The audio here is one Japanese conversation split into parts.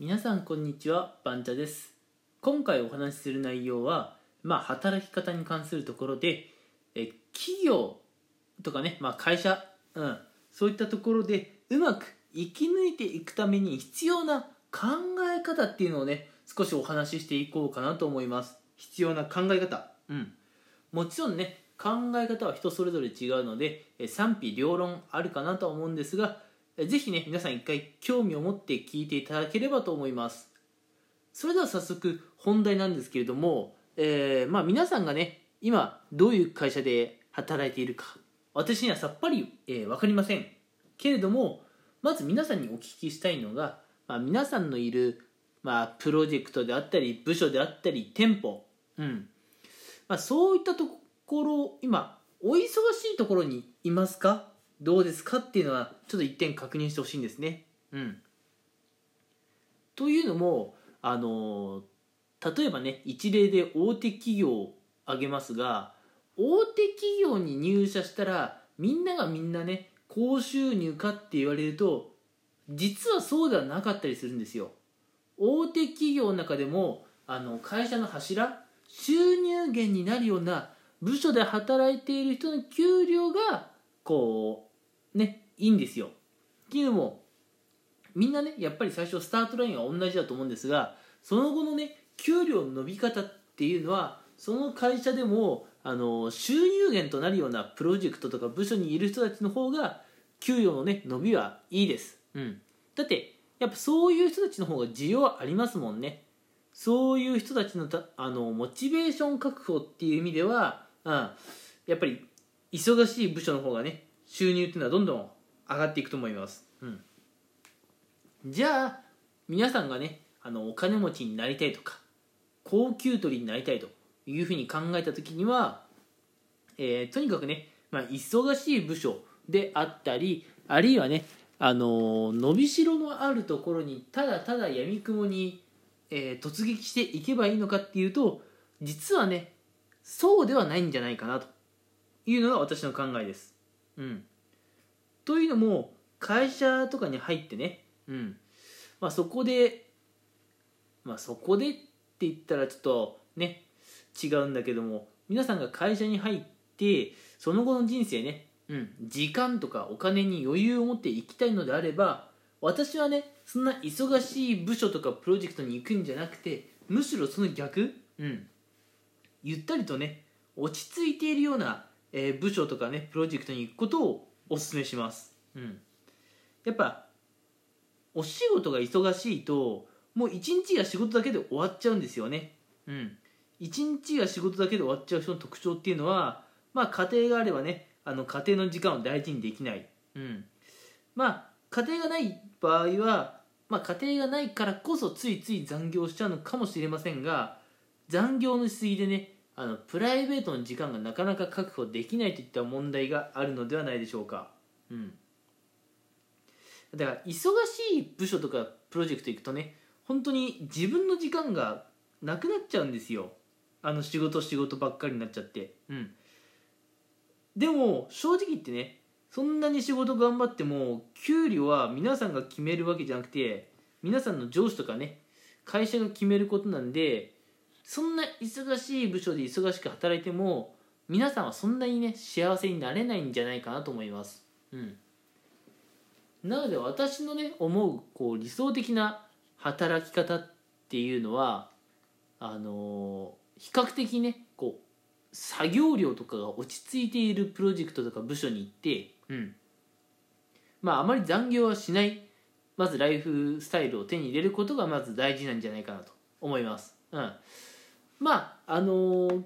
皆さんこんにちはバンチャです。今回お話しする内容はまあ働き方に関するところでえ企業とかね、まあ、会社、うん、そういったところでうまく生き抜いていくために必要な考え方っていうのをね少しお話ししていこうかなと思います。必要な考え方。うん。もちろんね考え方は人それぞれ違うので賛否両論あるかなと思うんですがぜひね皆さん一回興味を持って聞いていただければと思います。それでは早速本題なんですけれども、えー、まあ皆さんがね今どういう会社で働いているか私にはさっぱり、えー、分かりません。けれどもまず皆さんにお聞きしたいのが、まあ、皆さんのいる、まあ、プロジェクトであったり部署であったり店舗、うん。まあ、そういったところ今お忙しいところにいますか？どうですかっていうのはちょっと一点確認してほしいんですね。うん、というのもあの例えばね一例で大手企業を挙げますが大手企業に入社したらみんながみんなね高収入かって言われると実はそうではなかったりするんですよ。大手企業の中でもあの会社の柱収入源になるような部署で働いている人の給料がこうねいいんですよ。っていうのもみんなねやっぱり最初スタートラインは同じだと思うんですがその後のね給料の伸び方っていうのはその会社でもあの収入源となるようなプロジェクトとか部署にいる人たちの方が給与のね伸びはいいです、うん、だってやっぱそういう人たちの方が需要はありますもんね。そういう人たちのたあのモチベーション確保っていう意味では、うん、やっぱり忙しい部署の方がね収入っていうのはどんどん上がっていくと思います、うん、じゃあ皆さんがねあのお金持ちになりたいとか高級取りになりたいというふうに考えた時には、えー、とにかくね、まあ、忙しい部署であったりあるいはねあの伸びしろのあるところにただただやみくもに、えー、突撃していけばいいのかっていうと実はねそうではないんじゃないかなと。いうのが私の考えです。うん、というのも会社とかに入ってね、うん。まあ、そこで、まあ、そこでって言ったらちょっとね違うんだけども皆さんが会社に入ってその後の人生ね、うん、時間とかお金に余裕を持っていきたいのであれば私はねそんな忙しい部署とかプロジェクトに行くんじゃなくてむしろその逆、うん、ゆったりとね落ち着いているような、えー、部署とかねプロジェクトに行くことをお勧めします、うん、やっぱお仕事が忙しいともう一日が仕事だけで終わっちゃうんですよね。うん。一日が仕事だけで終わっちゃう人の特徴っていうのはまあ家庭があればねあの家庭の時間を大事にできない、うん、まあ家庭がない場合は、まあ、家庭がないからこそついつい残業しちゃうのかもしれませんが残業のしすぎでねあのプライベートの時間がなかなか確保できないといった問題があるのではないでしょうか、うん、だから忙しい部署とかプロジェクト行くとね本当に自分の時間がなくなっちゃうんですよ。あの仕事仕事ばっかりになっちゃって。うん。でも正直言ってねそんなに仕事頑張っても給料は皆さんが決めるわけじゃなくて皆さんの上司とかね会社が決めることなんでそんな忙しい部署で忙しく働いても皆さんはそんなにね幸せになれないんじゃないかなと思います。うん。なので私のね思うこう理想的な働き方っていうのはあの比較的ねこう作業量とかが落ち着いているプロジェクトとか部署に行って、うん、まああまり残業はしない。まずライフスタイルを手に入れることがまず大事なんじゃないかなと思います。うん、まああのー、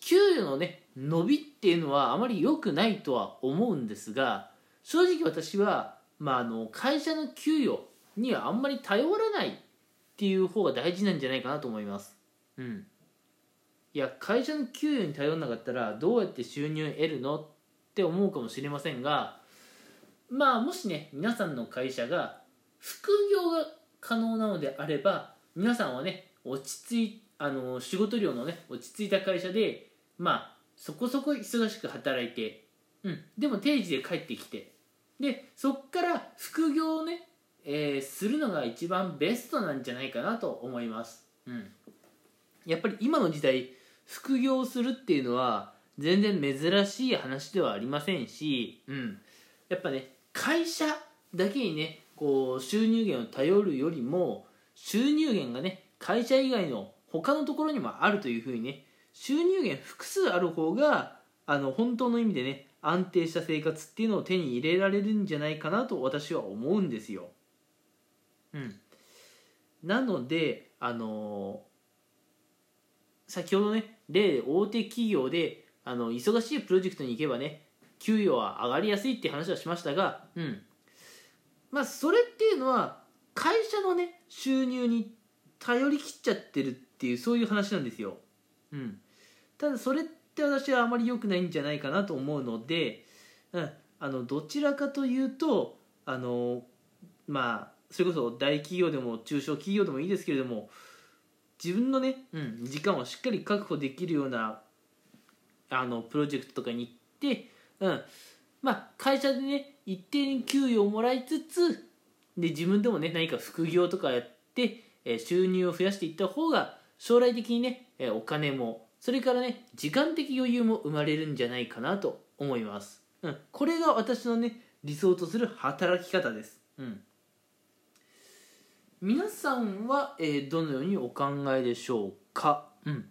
給与のね伸びっていうのはあまり良くないとは思うんですが正直私は、まあ、あの会社の給与にはあんまり頼らないっていう方が大事なんじゃないかなと思います。うんいや会社の給与に頼らなかったらどうやって収入を得るのって思うかもしれませんがまあもしね皆さんの会社が副業が可能なのであれば皆さんはね落ち着いてあの仕事量のね落ち着いた会社でまあそこそこ忙しく働いて、うん、でも定時で帰ってきてでそっから副業をねえーするのが一番ベストなんじゃないかなと思います、うん、やっぱり今の時代副業をするっていうのは全然珍しい話ではありませんし、うん、やっぱね会社だけにねこう収入源を頼るよりも収入源がね会社以外の他のところにもあるというふうにね収入源複数ある方があの本当の意味でね安定した生活っていうのを手に入れられるんじゃないかなと私は思うんですよ。うん、なのであの先ほどね例で大手企業であの忙しいプロジェクトに行けばね給与は上がりやすいって話はしましたが、うん、まあそれっていうのは会社のね収入に頼りきっちゃってるっていうそういう話なんですよ。うん、ただそれって私はあまり良くないんじゃないかなと思うので、うん、あのどちらかというとあのまあそれこそ大企業でも中小企業でもいいですけれども自分のね、うん、時間をしっかり確保できるようなあのプロジェクトとかに行って、うん。まあ、会社でね一定に給与をもらいつつで自分でもね何か副業とかやって、え収入を増やしていった方が将来的にね、えお金もそれからね時間的余裕も生まれるんじゃないかなと思います、うん、これが私のね理想とする働き方です、うん、皆さんは、えーどのようにお考えでしょうか、うん、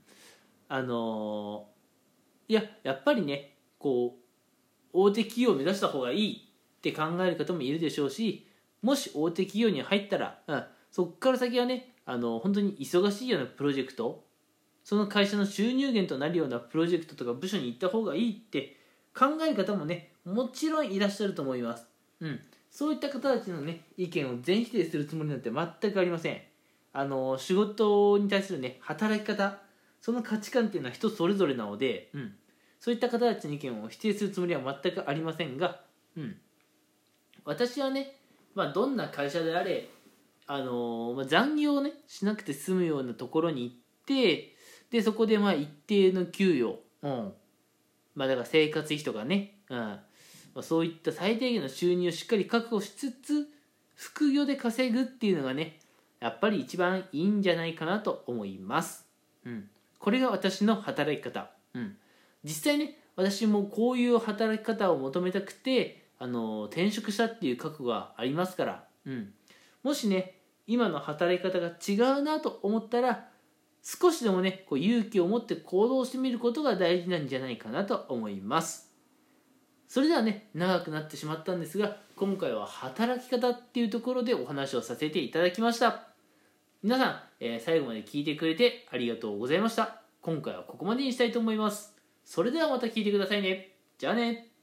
あのーいややっぱりねこう大手企業を目指した方がいいって考える方もいるでしょうしもし大手企業に入ったら、うん、そこから先はねあの本当に忙しいようなプロジェクトその会社の収入源となるようなプロジェクトとか部署に行った方がいいって考え方もねもちろんいらっしゃると思います、うん、そういった方たちのね意見を全否定するつもりなんて全くありません。あの仕事に対するね働き方その価値観っていうのは人それぞれなので、うん、そういった方たちの意見を否定するつもりは全くありませんが、うん、私はね、まあ、どんな会社であれ、あのーまあ、残業をねしなくて済むようなところに行ってでそこでまあ一定の給与、うん。まあ、だから生活費とかね、うん。まあ、そういった最低限の収入をしっかり確保しつつ副業で稼ぐっていうのがねやっぱり一番いいんじゃないかなと思います。うん、これが私の働き方、うん、実際ね私もこういう働き方を求めたくてあの転職したっていう覚悟がありますから、うん、もしね今の働き方が違うなと思ったら少しでもねこう勇気を持って行動してみることが大事なんじゃないかなと思います。それではね長くなってしまったんですが今回は働き方っていうところでお話をさせていただきました。皆さん、えー最後まで聞いてくれてありがとうございました。今回はここまでにしたいと思います。それではまた聞いてくださいね。じゃあね。